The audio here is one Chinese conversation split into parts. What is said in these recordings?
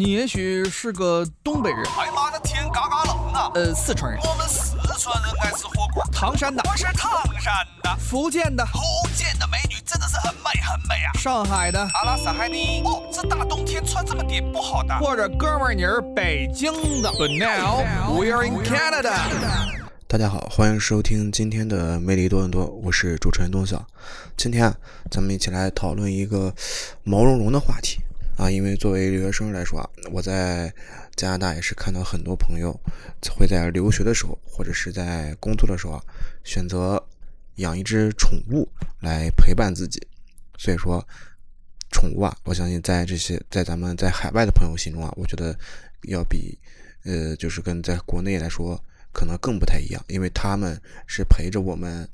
你也许是个东北人，哎妈的天嘎嘎冷啊！呃，四川人，我们四川人爱吃火锅。唐山的，我是唐山的，福建的，福建的美女真的是很美很美啊。上海的，阿拉斯海尼。哦，这大冬天穿这么点不好的。或者哥们儿你是北京的。But now we are in Canada。大家好，欢迎收听今天的魅力多伦多，我是主持人东晓。今天啊，咱们一起来讨论一个毛茸茸的话题。啊，因为作为留学生来说啊，我在加拿大也是看到很多朋友会在留学的时候或者是在工作的时候啊，选择养一只宠物来陪伴自己。所以说，宠物啊，我相信在这些在咱们在海外的朋友心中啊，我觉得要比呃，就是跟在国内来说可能更不太一样，因为他们是陪着我们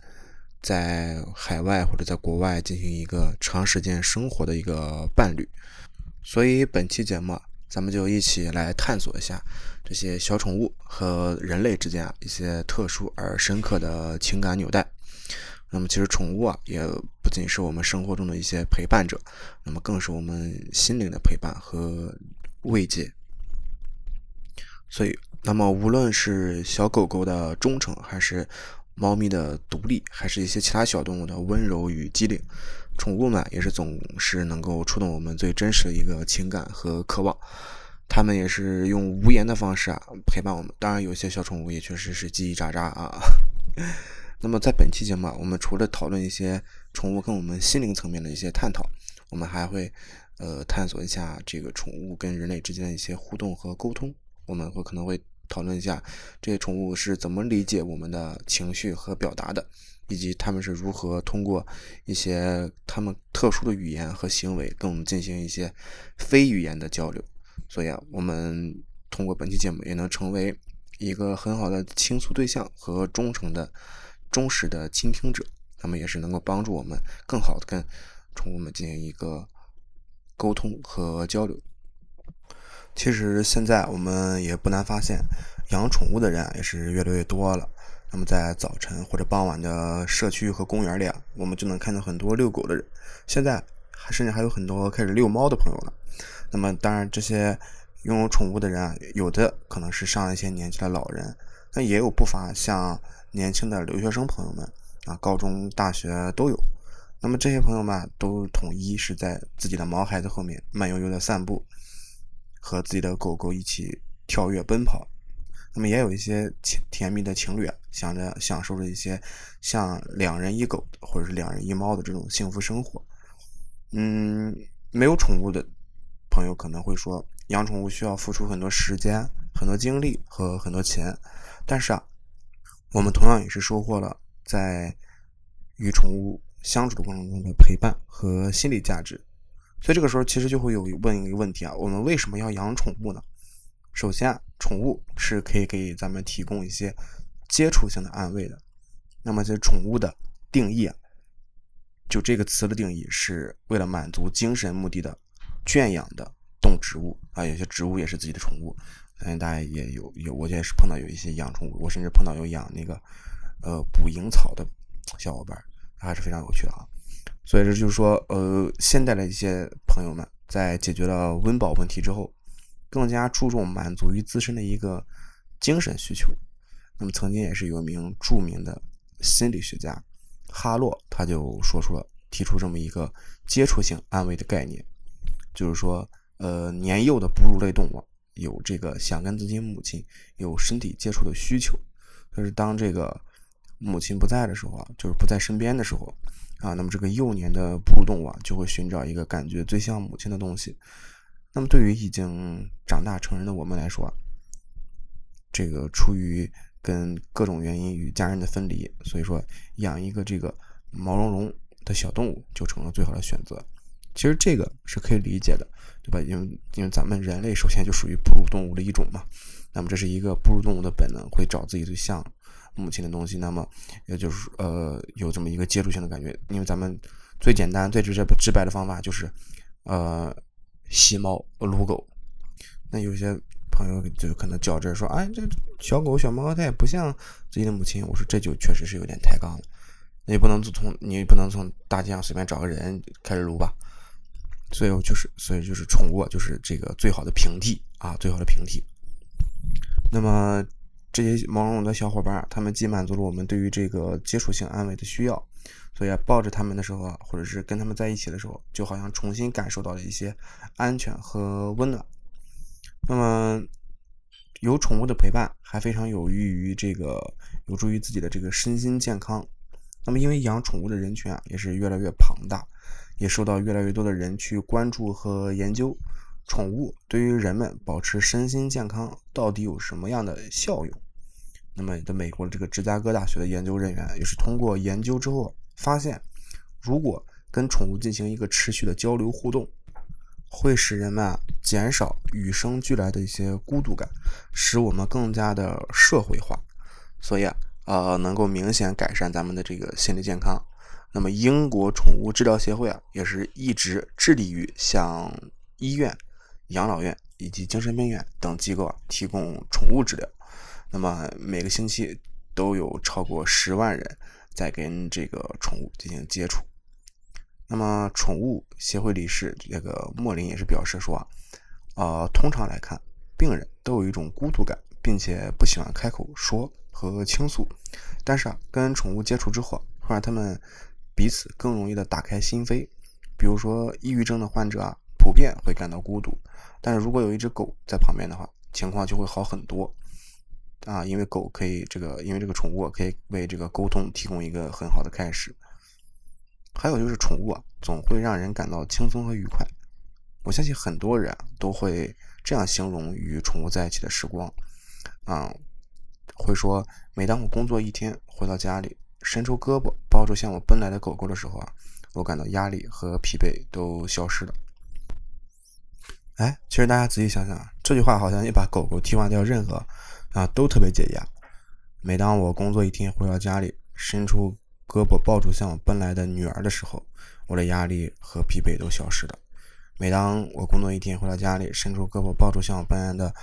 在海外或者在国外进行一个长时间生活的一个伴侣。所以本期节目，咱们就一起来探索一下这些小宠物和人类之间啊一些特殊而深刻的情感纽带。那么，其实宠物啊，也不仅是我们生活中的一些陪伴者，那么更是我们心灵的陪伴和慰藉。所以，那么无论是小狗狗的忠诚，还是猫咪的独立，还是一些其他小动物的温柔与机灵。宠物呢，也是总是能够触动我们最真实的一个情感和渴望。它们也是用无言的方式啊陪伴我们。当然，有些小宠物也确实是叽叽喳喳啊。那么，在本期节目，啊我们除了讨论一些宠物跟我们心灵层面的一些探讨，我们还会呃探索一下这个宠物跟人类之间的一些互动和沟通。我们会可能会讨论一下这些宠物是怎么理解我们的情绪和表达的。以及他们是如何通过一些他们特殊的语言和行为跟我们进行一些非语言的交流，所以啊，我们通过本期节目也能成为一个很好的倾诉对象和忠诚的、忠实的倾听者。那么也是能够帮助我们更好的跟宠物们进行一个沟通和交流。其实现在我们也不难发现，养宠物的人也是越来越多了。那么在早晨或者傍晚的社区和公园里啊，我们就能看到很多遛狗的人。现在还甚至还有很多开始遛猫的朋友了。那么当然，这些拥有宠物的人啊，有的可能是上一些年纪的老人，那也有不乏像年轻的留学生朋友们啊，高中、大学都有。那么这些朋友们都统一是在自己的毛孩子后面慢悠悠的散步，和自己的狗狗一起跳跃奔跑。那么也有一些甜甜蜜的情侣啊，想着享受着一些像两人一狗或者是两人一猫的这种幸福生活。嗯，没有宠物的朋友可能会说，养宠物需要付出很多时间、很多精力和很多钱。但是啊，我们同样也是收获了在与宠物相处的过程中的陪伴和心理价值。所以这个时候其实就会有问一个问题啊：我们为什么要养宠物呢？首先啊，宠物是可以给咱们提供一些接触性的安慰的。那么，这宠物的定义，就这个词的定义，是为了满足精神目的的圈养的动植物啊。有些植物也是自己的宠物，相信大家也有有，我也是碰到有一些养宠物，我甚至碰到有养那个呃捕蝇草的小伙伴，还是非常有趣的啊。所以这就是说，呃，现代的一些朋友们在解决了温饱问题之后。更加注重满足于自身的一个精神需求。那么，曾经也是有一名著名的心理学家哈洛，他就说出了提出这么一个接触性安慰的概念，就是说，呃，年幼的哺乳类动物有这个想跟自己母亲有身体接触的需求，可是当这个母亲不在的时候啊，就是不在身边的时候啊，那么这个幼年的哺乳动物啊，就会寻找一个感觉最像母亲的东西。那么，对于已经长大成人的我们来说，这个出于跟各种原因与家人的分离，所以说养一个这个毛茸茸的小动物就成了最好的选择。其实这个是可以理解的，对吧？因为因为咱们人类首先就属于哺乳动物的一种嘛。那么这是一个哺乳动物的本能，会找自己最像母亲的东西。那么也就是呃有这么一个接触性的感觉。因为咱们最简单、最直接、直白的方法就是呃。吸猫撸狗，那有些朋友就可能较真说：“哎，这小狗小猫它也不像自己的母亲。”我说这就确实是有点抬杠了。那也不能从你不能从大街上随便找个人开始撸吧？所以就是，所以就是宠物就是这个最好的平替啊，最好的平替。那么这些毛茸茸的小伙伴，他们既满足了我们对于这个接触性安慰的需要，所以抱着他们的时候，或者是跟他们在一起的时候，就好像重新感受到了一些安全和温暖。那么有宠物的陪伴，还非常有益于这个，有助于自己的这个身心健康。那么因为养宠物的人群啊，也是越来越庞大。也受到越来越多的人去关注和研究，宠物对于人们保持身心健康到底有什么样的效用？那么，的美国的这个芝加哥大学的研究人员也是通过研究之后发现，如果跟宠物进行一个持续的交流互动，会使人们啊减少与生俱来的一些孤独感，使我们更加的社会化，所以啊，呃，能够明显改善咱们的这个心理健康。那么，英国宠物治疗协会啊，也是一直致力于向医院、养老院以及精神病院等机构啊提供宠物治疗。那么，每个星期都有超过十万人在跟这个宠物进行接触。那么，宠物协会理事这个莫林也是表示说啊，呃，通常来看，病人都有一种孤独感，并且不喜欢开口说和倾诉。但是啊，跟宠物接触之后，会让他们。彼此更容易的打开心扉，比如说抑郁症的患者啊，普遍会感到孤独，但是如果有一只狗在旁边的话，情况就会好很多啊，因为狗可以这个，因为这个宠物可以为这个沟通提供一个很好的开始。还有就是宠物啊，总会让人感到轻松和愉快。我相信很多人都会这样形容与宠物在一起的时光啊，会说每当我工作一天回到家里。伸出胳膊抱住向我奔来的狗狗的时候啊，我感到压力和疲惫都消失了。哎，其实大家仔细想想，这句话好像也把狗狗替换掉，任何啊都特别解压。每当我工作一天回到家里，伸出胳膊抱住向我奔来的女儿的时候，我的压力和疲惫都消失了。每当我工作一天回到家里，伸出胳膊抱住向我奔来的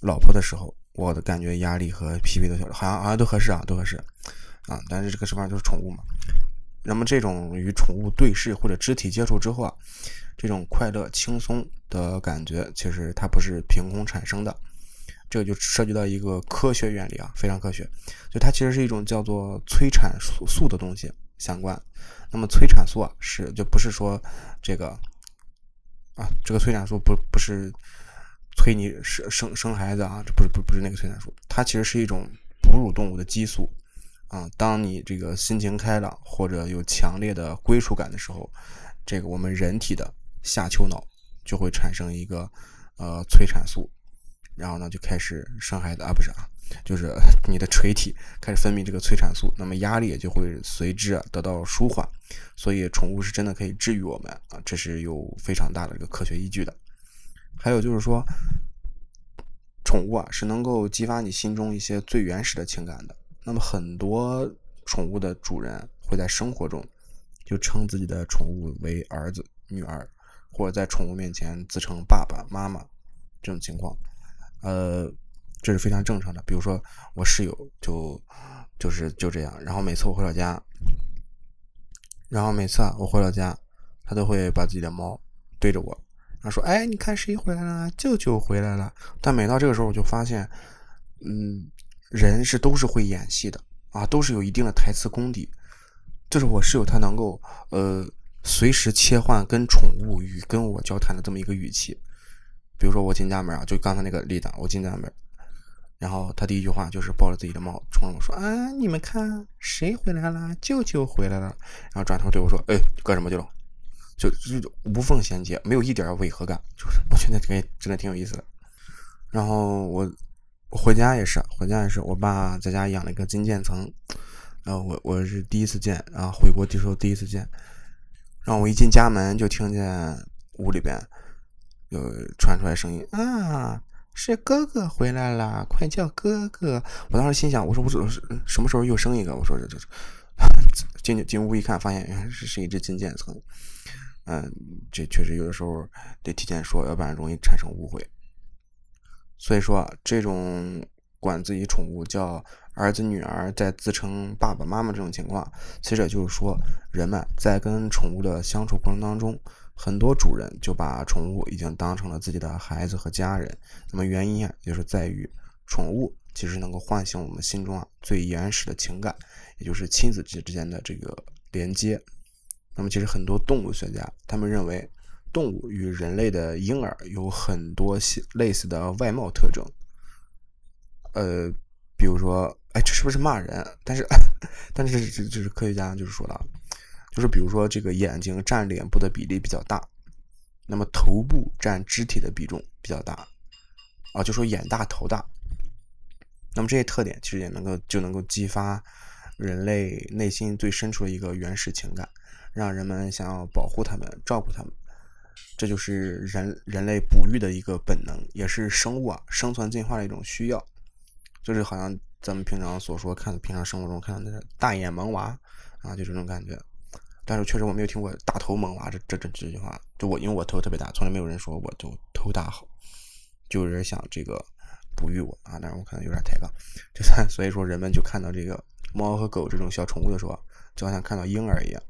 老婆的时候，我的感觉压力和疲惫都消失，好像好像都合适啊，都合适。啊，但是这个什么就是宠物嘛。那么这种与宠物对视或者肢体接触之后啊，这种快乐轻松的感觉，其实它不是凭空产生的。这个就涉及到一个科学原理啊，非常科学。就它其实是一种叫做催产素素的东西相关。那么催产素啊，是就不是说这个啊，这个催产素不不是催你生生生孩子啊，这不是不不是那个催产素，它其实是一种哺乳动物的激素。啊，当你这个心情开朗或者有强烈的归属感的时候，这个我们人体的下丘脑就会产生一个呃催产素，然后呢就开始生孩子啊，不是啊，就是 你的垂体开始分泌这个催产素，那么压力也就会随之得到舒缓。所以宠物是真的可以治愈我们啊，这是有非常大的一个科学依据的。还有就是说，宠物啊是能够激发你心中一些最原始的情感的。那么很多宠物的主人会在生活中就称自己的宠物为儿子、女儿，或者在宠物面前自称爸爸妈妈，这种情况，呃，这是非常正常的。比如说我室友就就是就这样，然后每次我回到家，然后每次啊我回到家，他都会把自己的猫对着我，然后说：“哎，你看谁回来了？舅舅回来了。”但每到这个时候，我就发现，嗯。人是都是会演戏的啊，都是有一定的台词功底。就是我室友他能够呃随时切换跟宠物与跟我交谈的这么一个语气。比如说我进家门啊，就刚才那个例子，我进家门，然后他第一句话就是抱着自己的猫冲着我说：“啊，你们看谁回来了？舅舅回来了。”然后转头对我说：“哎，干什么去了？”就就无缝衔接，没有一点违和感，就是我觉得这个真的挺有意思的。然后我。回家也是，回家也是，我爸在家养了一个金渐层，然后我我是第一次见，然后回国的时候第一次见，然后我一进家门就听见屋里边有传出来声音啊，是哥哥回来了，快叫哥哥！我当时心想，我说我怎是什么时候又生一个？我说这这 进进屋一看，发现原来是是一只金渐层，嗯，这确实有的时候得提前说，要不然容易产生误会。所以说，这种管自己宠物叫儿子、女儿，在自称爸爸妈妈这种情况，其实就是说，人们在跟宠物的相处过程当中，很多主人就把宠物已经当成了自己的孩子和家人。那么原因啊，就是在于宠物其实能够唤醒我们心中啊最原始的情感，也就是亲子之之间的这个连接。那么其实很多动物学家他们认为，动物与人类的婴儿有很多类似的外貌特征。呃，比如说，哎，这是不是骂人？但是，但是这这是科学家就是说的。就是比如说，这个眼睛占脸部的比例比较大，那么头部占肢体的比重比较大，啊，就说眼大头大。那么这些特点其实也能够就能够激发人类内心最深处的一个原始情感，让人们想要保护它们、照顾它们。这就是人人类哺育的一个本能，也是生物啊生存进化的一种需要。就是好像咱们平常所说看平常生活中看到那个大眼萌娃啊，就这种感觉。但是确实我没有听过大头萌娃这这这这句话，就我因为我头特别大，从来没有人说我就头大好，就有人想这个哺育我啊，但是我可能有点抬杠，就算 所以说人们就看到这个猫和狗这种小宠物的时候，就好像看到婴儿一样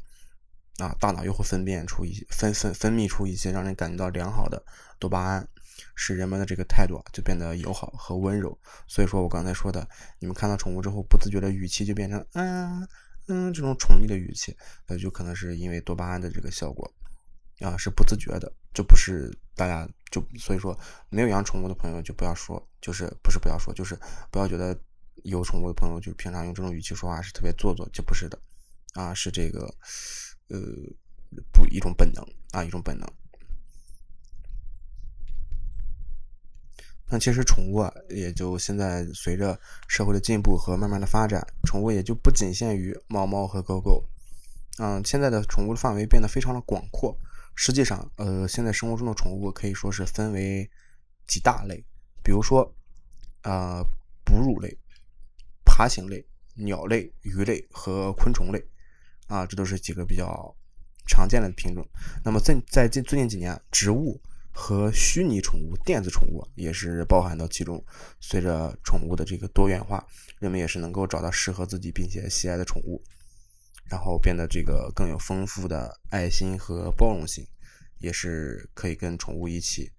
啊，大脑又会分辨出一些分分分泌出一些让人感觉到良好的多巴胺，使人们的这个态度就变得友好和温柔。所以说我刚才说的，你们看到宠物之后，不自觉的语气就变成嗯。嗯，这种宠溺的语气，那就可能是因为多巴胺的这个效果啊，是不自觉的，这不是大家就所以说没有养宠物的朋友就不要说，就是不是不要说，就是不要觉得有宠物的朋友就平常用这种语气说话是特别做作，就不是的啊，是这个呃不一种本能啊，一种本能。那其实宠物啊，也就现在随着社会的进步和慢慢的发展，宠物也就不仅限于猫猫和狗狗。嗯，现在的宠物的范围变得非常的广阔。实际上，呃，现在生活中的宠物可以说是分为几大类，比如说，呃，哺乳类、爬行类、鸟类、鱼类和昆虫类，啊，这都是几个比较常见的品种。那么在在近最近几年，植物。和虚拟宠物、电子宠物也是包含到其中。随着宠物的这个多元化，人们也是能够找到适合自己并且喜爱的宠物，然后变得这个更有丰富的爱心和包容性，也是可以跟宠物一起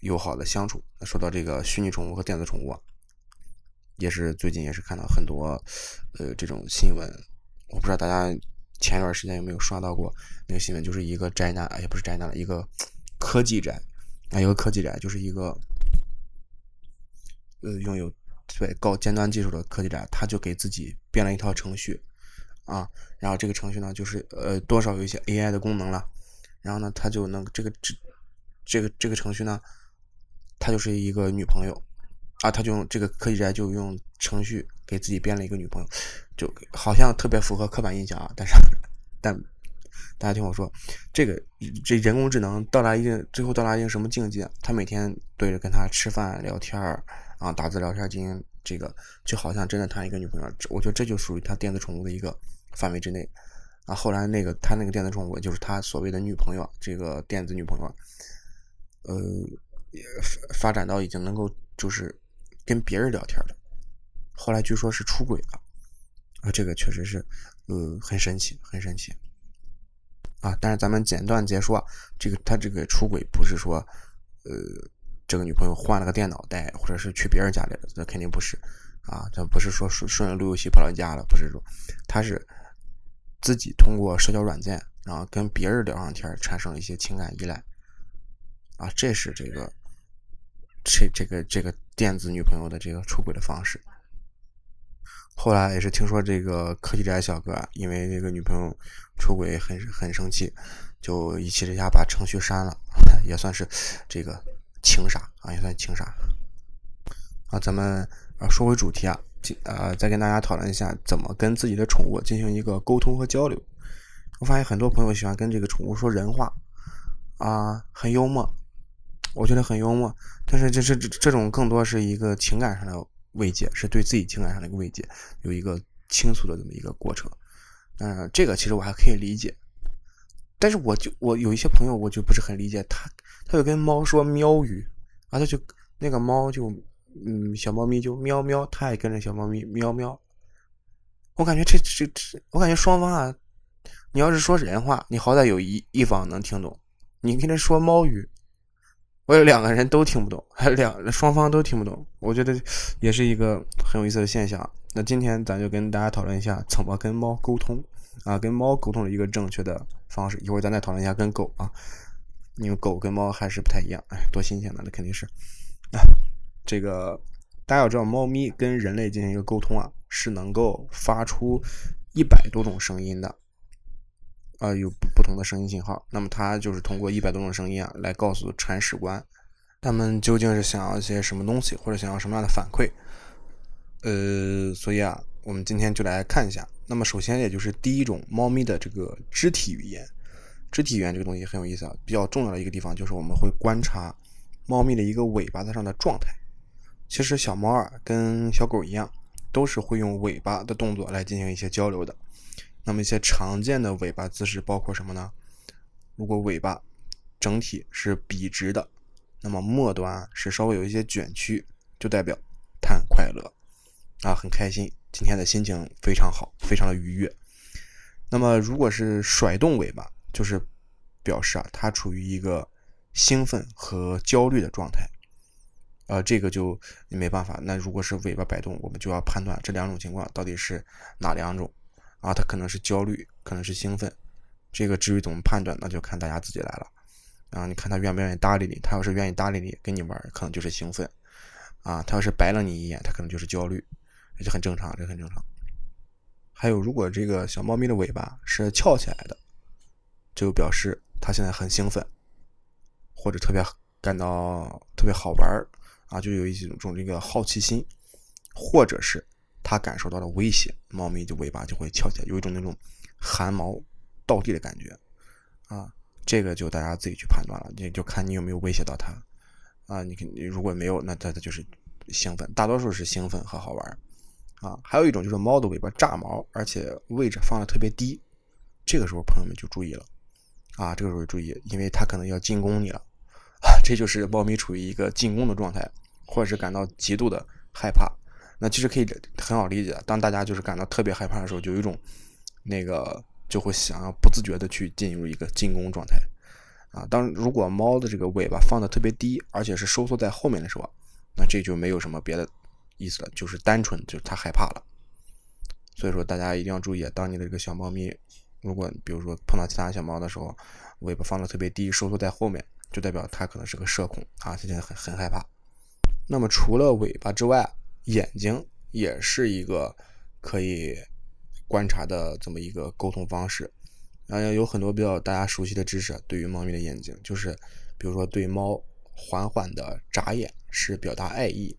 友好的相处。那说到这个虚拟宠物和电子宠物啊，也是最近也是看到很多呃这种新闻，我不知道大家前一段时间有没有刷到过那个新闻，就是一个宅男，也不是宅男了，一个。科技宅啊，有个科技宅就是一个呃拥有对高尖端技术的科技宅，他就给自己编了一套程序啊，然后这个程序呢，就是呃多少有一些 AI 的功能了，然后呢，他就能这个这这个这个程序呢，他就是一个女朋友啊，他就用这个科技宅就用程序给自己编了一个女朋友，就好像特别符合刻板印象啊，但是但。大家听我说，这个这人工智能到达一定，最后到达一定什么境界？他每天对着跟他吃饭聊天儿啊，打字聊天进行这个，就好像真的谈一个女朋友。我觉得这就属于他电子宠物的一个范围之内啊。后来那个他那个电子宠物就是他所谓的女朋友，这个电子女朋友，呃，发展到已经能够就是跟别人聊天了。后来据说是出轨了啊，这个确实是呃很神奇，很神奇。啊，但是咱们简短结束，这个他这个出轨不是说，呃，这个女朋友换了个电脑带，或者是去别人家里了，那肯定不是，啊，这不是说顺顺着路由器跑到家了，不是说，他是自己通过社交软件，然后跟别人聊上天，产生了一些情感依赖，啊，这是这个，这这个这个电子女朋友的这个出轨的方式。后来也是听说这个科技宅小哥因为这个女朋友出轨很很生气，就一气之下把程序删了，也算是这个情杀啊，也算情杀啊。咱们啊说回主题啊，呃，再跟大家讨论一下怎么跟自己的宠物进行一个沟通和交流。我发现很多朋友喜欢跟这个宠物说人话啊，很幽默，我觉得很幽默，但是这这这种更多是一个情感上的。慰藉是对自己情感上的一个慰藉，有一个倾诉的这么一个过程。嗯，这个其实我还可以理解，但是我就我有一些朋友我就不是很理解，他他就跟猫说喵语，啊，他就那个猫就嗯小猫咪就喵喵，他也跟着小猫咪喵喵。我感觉这这这，我感觉双方啊你要是说人话，你好歹有一一方能听懂。你跟他说猫语，我有两个人都听不懂，还两双方都听不懂。我觉得也是一个很有意思的现象。那今天咱就跟大家讨论一下怎么跟猫沟通啊，跟猫沟通的一个正确的方式。一会儿咱再讨论一下跟狗啊，因为狗跟猫还是不太一样。哎，多新鲜呢，那肯定是。啊这个大家要知道，猫咪跟人类进行一个沟通啊，是能够发出一百多种声音的。啊，有不同的声音信号，那么它就是通过一百多种声音啊，来告诉铲屎官，他们究竟是想要一些什么东西，或者想要什么样的反馈。呃，所以啊，我们今天就来看一下。那么首先，也就是第一种，猫咪的这个肢体语言。肢体语言这个东西很有意思啊，比较重要的一个地方就是我们会观察猫咪的一个尾巴子上的状态。其实小猫啊，跟小狗一样，都是会用尾巴的动作来进行一些交流的。那么一些常见的尾巴姿势包括什么呢？如果尾巴整体是笔直的，那么末端是稍微有一些卷曲，就代表它快乐啊，很开心，今天的心情非常好，非常的愉悦。那么如果是甩动尾巴，就是表示啊，它处于一个兴奋和焦虑的状态。呃，这个就没办法。那如果是尾巴摆动，我们就要判断这两种情况到底是哪两种。啊，他可能是焦虑，可能是兴奋，这个至于怎么判断，那就看大家自己来了。啊，你看他愿不愿意搭理你，他要是愿意搭理你，跟你玩，可能就是兴奋；啊，他要是白了你一眼，他可能就是焦虑，这很正常，这很正常。还有，如果这个小猫咪的尾巴是翘起来的，就表示它现在很兴奋，或者特别感到特别好玩啊，就有一种这个好奇心，或者是。它感受到了威胁，猫咪就尾巴就会翘起来，有一种那种汗毛倒地的感觉啊。这个就大家自己去判断了，你就看你有没有威胁到它啊。你肯定如果没有，那它它就是兴奋，大多数是兴奋和好玩啊。还有一种就是猫的尾巴炸毛，而且位置放的特别低，这个时候朋友们就注意了啊。这个时候注意，因为它可能要进攻你了啊。这就是猫咪处于一个进攻的状态，或者是感到极度的害怕。那其实可以很好理解，当大家就是感到特别害怕的时候，就有一种那个就会想要不自觉的去进入一个进攻状态啊。当如果猫的这个尾巴放的特别低，而且是收缩在后面的时候，那这就没有什么别的意思了，就是单纯就是它害怕了。所以说大家一定要注意，当你的这个小猫咪，如果比如说碰到其他小猫的时候，尾巴放的特别低，收缩在后面，就代表它可能是个社恐啊，它现在很很害怕。那么除了尾巴之外，眼睛也是一个可以观察的这么一个沟通方式，然有很多比较大家熟悉的知识，对于猫咪的眼睛，就是比如说对猫缓缓的眨眼是表达爱意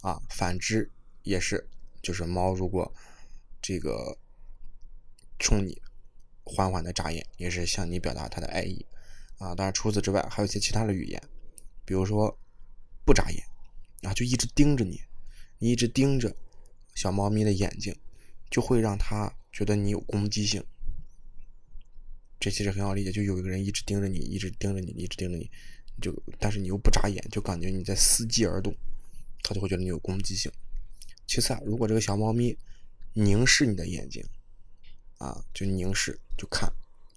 啊，反之也是，就是猫如果这个冲你缓缓的眨眼，也是向你表达它的爱意啊。当然除此之外，还有一些其他的语言，比如说不眨眼啊，就一直盯着你。你一直盯着小猫咪的眼睛，就会让它觉得你有攻击性。这其实很好理解，就有一个人一直盯着你，一直盯着你，一直盯着你，就但是你又不眨眼，就感觉你在伺机而动，它就会觉得你有攻击性。其次啊，如果这个小猫咪凝视你的眼睛，啊，就凝视，就看，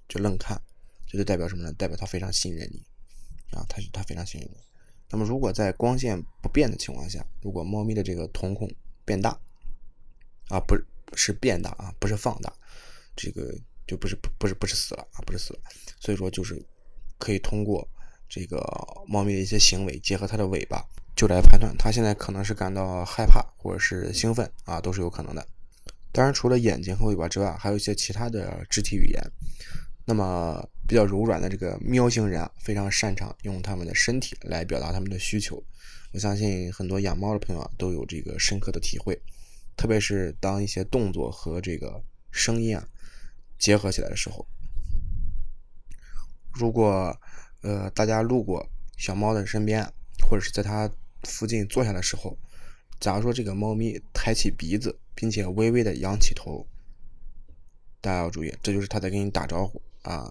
就愣看，这就代表什么呢？代表它非常信任你，啊，它它非常信任你。那么，如果在光线不变的情况下，如果猫咪的这个瞳孔变大，啊，不是变大啊，不是放大，这个就不是不是不是死了啊，不是死了。所以说，就是可以通过这个猫咪的一些行为，结合它的尾巴，就来判断它现在可能是感到害怕或者是兴奋啊，都是有可能的。当然，除了眼睛和尾巴之外，还有一些其他的肢体语言。那么比较柔软的这个喵星人啊，非常擅长用他们的身体来表达他们的需求。我相信很多养猫的朋友啊都有这个深刻的体会，特别是当一些动作和这个声音啊结合起来的时候。如果呃大家路过小猫的身边，或者是在它附近坐下的时候，假如说这个猫咪抬起鼻子，并且微微的仰起头，大家要注意，这就是它在跟你打招呼。啊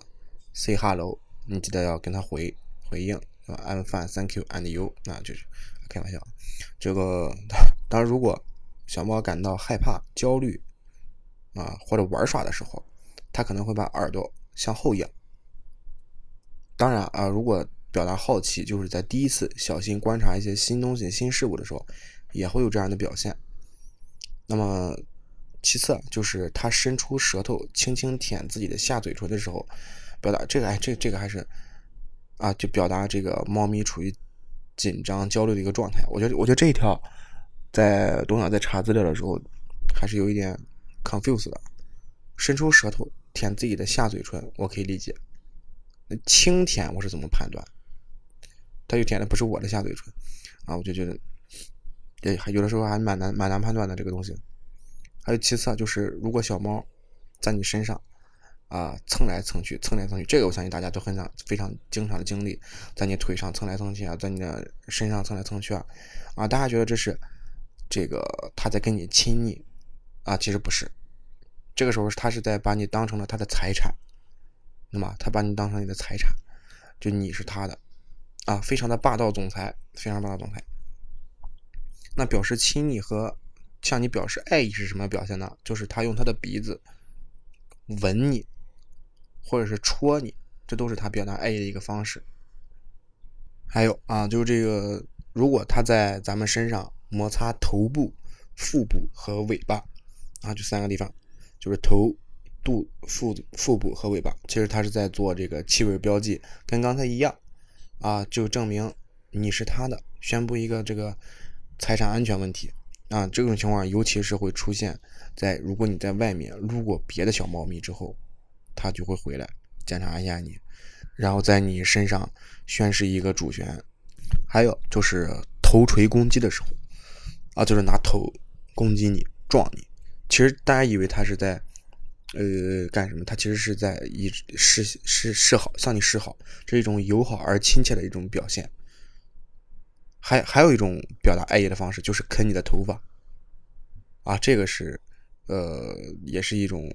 ，say hello，你记得要跟他回回应，？I'm fine，thank you，and you，那就是开玩笑。这个 当然，如果小猫感到害怕、焦虑啊或者玩耍的时候，它可能会把耳朵向后仰。当然啊，如果表达好奇，就是在第一次小心观察一些新东西、新事物的时候，也会有这样的表现。那么，其次就是它伸出舌头轻轻舔自己的下嘴唇的时候，表达这个哎，这这个还是啊，就表达这个猫咪处于紧张、焦虑的一个状态。我觉得，我觉得这一条在董小在查资料的时候还是有一点 confuse 的。伸出舌头舔自己的下嘴唇，我可以理解。那轻舔我是怎么判断？他就舔的不是我的下嘴唇啊，我就觉得，也还有的时候还蛮难蛮难判断的这个东西。还有其次啊，就是如果小猫在你身上啊蹭来蹭去，蹭来蹭去，这个我相信大家都很常非常经常的经历，在你腿上蹭来蹭去啊，在你的身上蹭来蹭去啊，啊，大家觉得这是这个他在跟你亲昵啊，其实不是，这个时候他是在把你当成了他的财产，那么他把你当成你的财产，就你是他的。啊，非常的霸道总裁，非常霸道总裁。那表示亲昵和向你表示爱意是什么表现呢？就是他用他的鼻子吻你，或者是戳你，这都是他表达爱意的一个方式。还有啊，就是这个，如果他在咱们身上摩擦头部、腹部和尾巴啊，就三个地方，就是头、肚、腹、腹部和尾巴，其实他是在做这个气味标记，跟刚才一样。啊，就证明你是他的，宣布一个这个财产安全问题啊。这种情况尤其是会出现在如果你在外面路过别的小猫咪之后，它就会回来检查一下你，然后在你身上宣示一个主权。还有就是头锤攻击的时候啊，就是拿头攻击你、撞你。其实大家以为他是在。呃，干什么？他其实是在以示示示好，向你示好，这是一种友好而亲切的一种表现。还还有一种表达爱意的方式，就是啃你的头发，啊，这个是呃，也是一种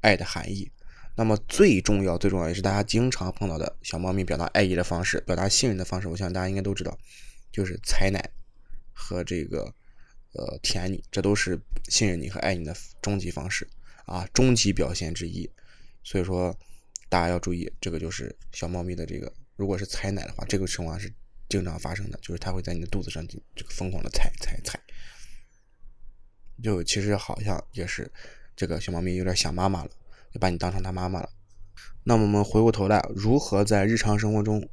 爱的含义。那么最重要、最重要也是大家经常碰到的小猫咪表达爱意的方式、表达信任的方式，我想大家应该都知道，就是采奶和这个呃舔你，这都是信任你和爱你的终极方式。啊，终极表现之一，所以说大家要注意，这个就是小猫咪的这个，如果是采奶的话，这个情况是经常发生的，就是它会在你的肚子上这个疯狂的踩踩踩，就其实好像也是这个小猫咪有点想妈妈了，就把你当成它妈妈了。那我们回过头来，如何在日常生活中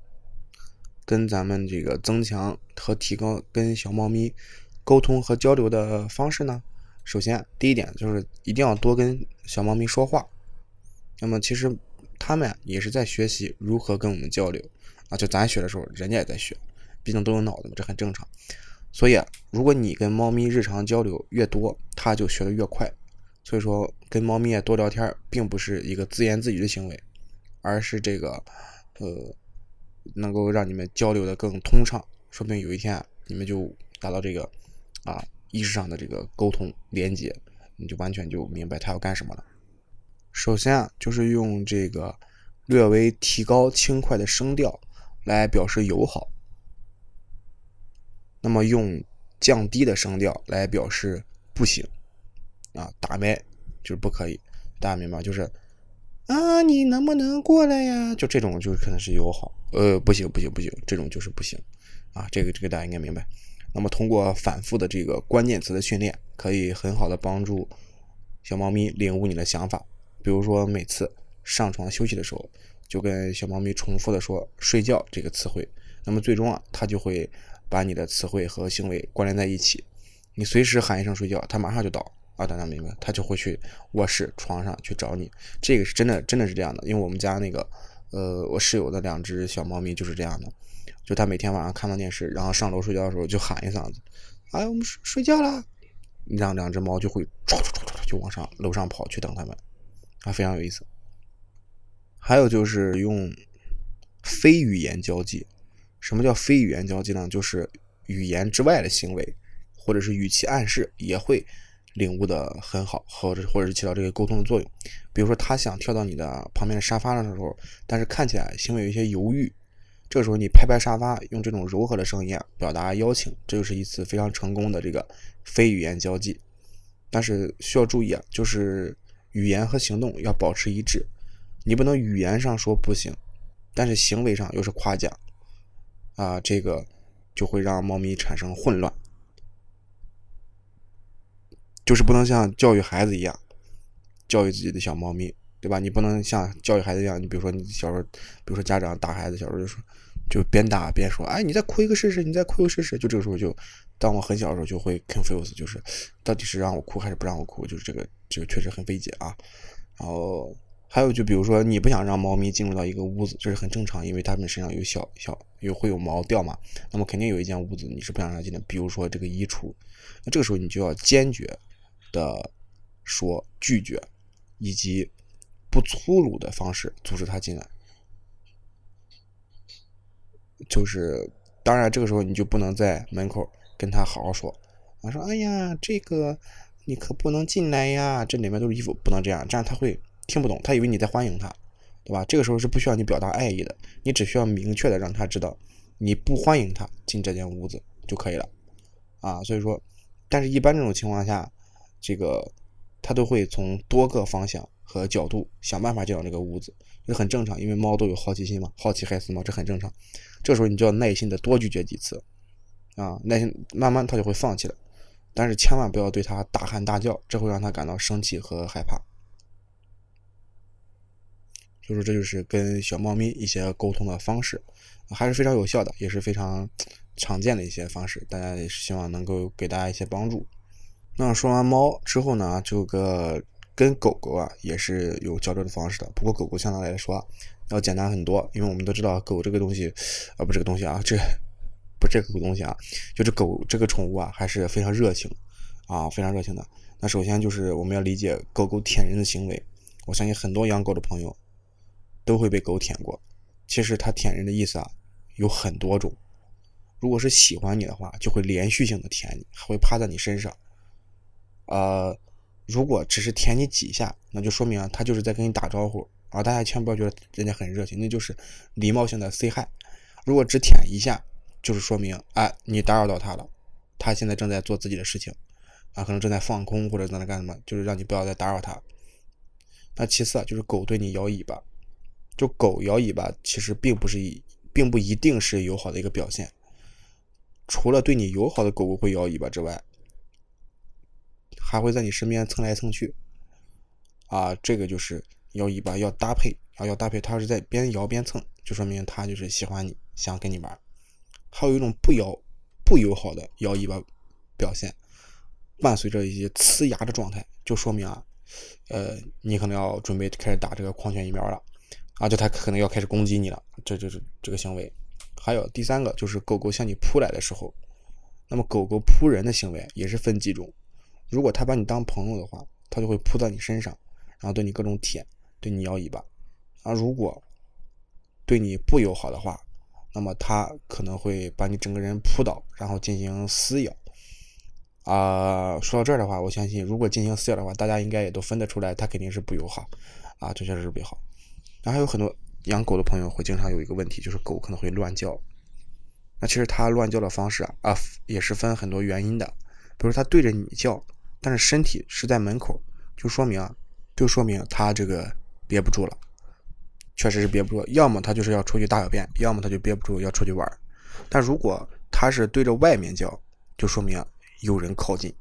跟咱们这个增强和提高跟小猫咪沟通和交流的方式呢？首先，第一点就是一定要多跟小猫咪说话。那么，其实它们也是在学习如何跟我们交流啊。就咱学的时候，人家也在学，毕竟都有脑子嘛，这很正常。所以，如果你跟猫咪日常交流越多，它就学的越快。所以说，跟猫咪多聊天，并不是一个自言自语的行为，而是这个呃，能够让你们交流的更通畅。说不定有一天你们就达到这个啊。意识上的这个沟通连接，你就完全就明白他要干什么了。首先啊，就是用这个略微提高轻快的声调来表示友好。那么用降低的声调来表示不行啊，打麦就是不可以，大家明白？就是啊，你能不能过来呀？就这种就可能是友好，呃，不行不行不行，这种就是不行啊。这个这个大家应该明白。那么通过反复的这个关键词的训练，可以很好的帮助小猫咪领悟你的想法。比如说每次上床休息的时候，就跟小猫咪重复的说“睡觉”这个词汇，那么最终啊，它就会把你的词汇和行为关联在一起。你随时喊一声“睡觉”，它马上就到啊，大家明白？它就会去卧室床上去找你。这个是真的，真的是这样的。因为我们家那个呃，我室友的两只小猫咪就是这样的。就他每天晚上看完电视，然后上楼睡觉的时候就喊一嗓子：“哎，我们睡睡觉了。”让两只猫就会唰唰唰唰就往上楼上跑去等他们，啊，非常有意思。还有就是用非语言交际。什么叫非语言交际呢？就是语言之外的行为，或者是语气暗示，也会领悟的很好，或者或者是起到这个沟通的作用。比如说，他想跳到你的旁边的沙发上的时候，但是看起来行为有一些犹豫。这个时候，你拍拍沙发，用这种柔和的声音表达邀请，这就是一次非常成功的这个非语言交际。但是需要注意啊，就是语言和行动要保持一致，你不能语言上说不行，但是行为上又是夸奖，啊，这个就会让猫咪产生混乱，就是不能像教育孩子一样教育自己的小猫咪，对吧？你不能像教育孩子一样，你比如说你小时候，比如说家长打孩子，小时候就说，就边打边说，哎，你再哭一个试试，你再哭一个试试，就这个时候就。当我很小的时候，就会 confuse，就是到底是让我哭还是不让我哭，就是这个这个确实很费解啊。然后还有就比如说你不想让猫咪进入到一个屋子，这是很正常，因为它们身上有小小有会有毛掉嘛，那么肯定有一间屋子你是不想让它进的，比如说这个衣橱，那这个时候你就要坚决的说拒绝，以及不粗鲁的方式阻止它进来，就是当然这个时候你就不能在门口。跟他好好说，啊说，哎呀，这个你可不能进来呀，这里面都是衣服，不能这样，这样他会听不懂，他以为你在欢迎他，对吧？这个时候是不需要你表达爱意的，你只需要明确的让他知道你不欢迎他进这间屋子就可以了，啊，所以说，但是一般这种情况下，这个他都会从多个方向和角度想办法进到这个屋子，这很正常，因为猫都有好奇心嘛，好奇害死猫，这很正常。这时候你就要耐心的多拒绝几次。啊，耐心慢慢他就会放弃了，但是千万不要对他大喊大叫，这会让他感到生气和害怕。所以说，这就是跟小猫咪一些沟通的方式，还是非常有效的，也是非常常见的一些方式。大家也是希望能够给大家一些帮助。那说完猫之后呢，这个跟狗狗啊也是有交流的方式的，不过狗狗相对来说要简单很多，因为我们都知道狗这个东西，啊不这个东西啊这。不，这个东西啊，就是狗这个宠物啊，还是非常热情啊，非常热情的。那首先就是我们要理解狗狗舔人的行为。我相信很多养狗的朋友都会被狗舔过。其实它舔人的意思啊有很多种。如果是喜欢你的话，就会连续性的舔你，还会趴在你身上。呃，如果只是舔你几下，那就说明啊，它就是在跟你打招呼啊。大家千万不要觉得人家很热情，那就是礼貌性的 say hi。如果只舔一下，就是说明，哎，你打扰到他了，他现在正在做自己的事情，啊，可能正在放空或者正在干什么，就是让你不要再打扰他。那其次啊，就是狗对你摇尾巴，就狗摇尾巴其实并不是一，并不一定是友好的一个表现。除了对你友好的狗狗会摇尾巴之外，还会在你身边蹭来蹭去，啊，这个就是摇尾巴要搭配啊，要搭配，它是在边摇边蹭，就说明它就是喜欢你，想跟你玩。还有一种不摇不友好的摇尾巴表现，伴随着一些呲牙的状态，就说明啊，呃，你可能要准备开始打这个狂犬疫苗了啊，就它可能要开始攻击你了，这就是这个行为。还有第三个就是狗狗向你扑来的时候，那么狗狗扑人的行为也是分几种，如果它把你当朋友的话，它就会扑到你身上，然后对你各种舔，对你摇尾巴啊；如果对你不友好的话，那么它可能会把你整个人扑倒，然后进行撕咬。啊，说到这儿的话，我相信如果进行撕咬的话，大家应该也都分得出来，它肯定是不友好。啊，这确实是不友好。然后还有很多养狗的朋友会经常有一个问题，就是狗可能会乱叫。那其实它乱叫的方式啊啊也是分很多原因的，比如它对着你叫，但是身体是在门口，就说明啊，就说明它这个憋不住了。确实是憋不住，要么他就是要出去大小便，要么他就憋不住要出去玩。但如果他是对着外面叫，就说明有人靠近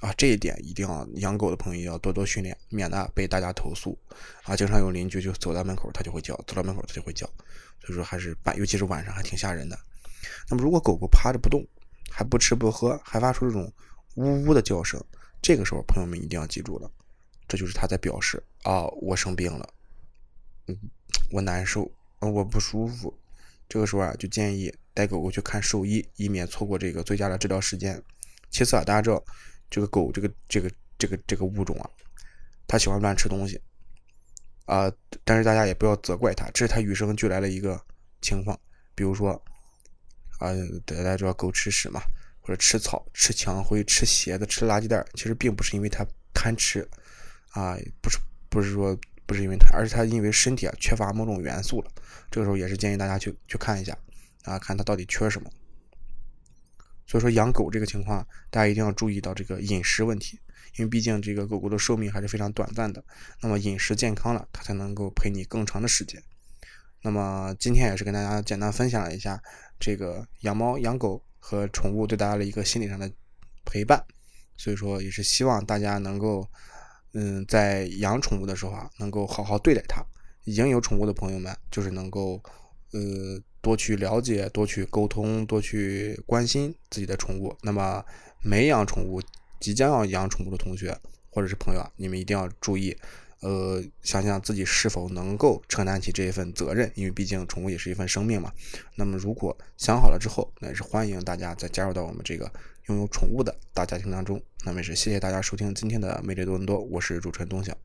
啊。这一点一定要养狗的朋友要多多训练，免得被大家投诉啊。经常有邻居就走到门口，它就会叫；走到门口，它就会叫。所以说还是半，尤其是晚上还挺吓人的。那么如果狗狗趴着不动，还不吃不喝，还发出这种呜呜的叫声，这个时候朋友们一定要记住了，这就是它在表示啊，我生病了。嗯我难受，我不舒服，这个时候啊，就建议带狗狗去看兽医，以免错过这个最佳的治疗时间。其次啊，大家知道这个狗这个这个这个这个物种啊，它喜欢乱吃东西啊，但是大家也不要责怪它，这是它与生俱来的一个情况。比如说啊，大家知道狗吃屎嘛，或者吃草、吃墙灰、吃鞋子、吃垃圾袋，其实并不是因为它贪吃啊，不是不是说。不是因为它，而是它因为身体啊缺乏某种元素了。这个时候也是建议大家去去看一下啊，看它到底缺什么。所以说养狗这个情况，大家一定要注意到这个饮食问题，因为毕竟这个狗狗的寿命还是非常短暂的。那么饮食健康了，它才能够陪你更长的时间。那么今天也是跟大家简单分享了一下这个养猫养狗和宠物对大家的一个心理上的陪伴，所以说也是希望大家能够，嗯，在养宠物的时候啊，能够好好对待它。已经有宠物的朋友们，就是能够，呃，多去了解，多去沟通，多去关心自己的宠物。那么没养宠物，即将要养宠物的同学或者是朋友啊，你们一定要注意，呃，想想自己是否能够承担起这一份责任，因为毕竟宠物也是一份生命嘛。那么如果想好了之后，那也是欢迎大家再加入到我们这个拥有宠物的大家庭当中。那么也是谢谢大家收听今天的魅力多伦多，我是主持人东晓。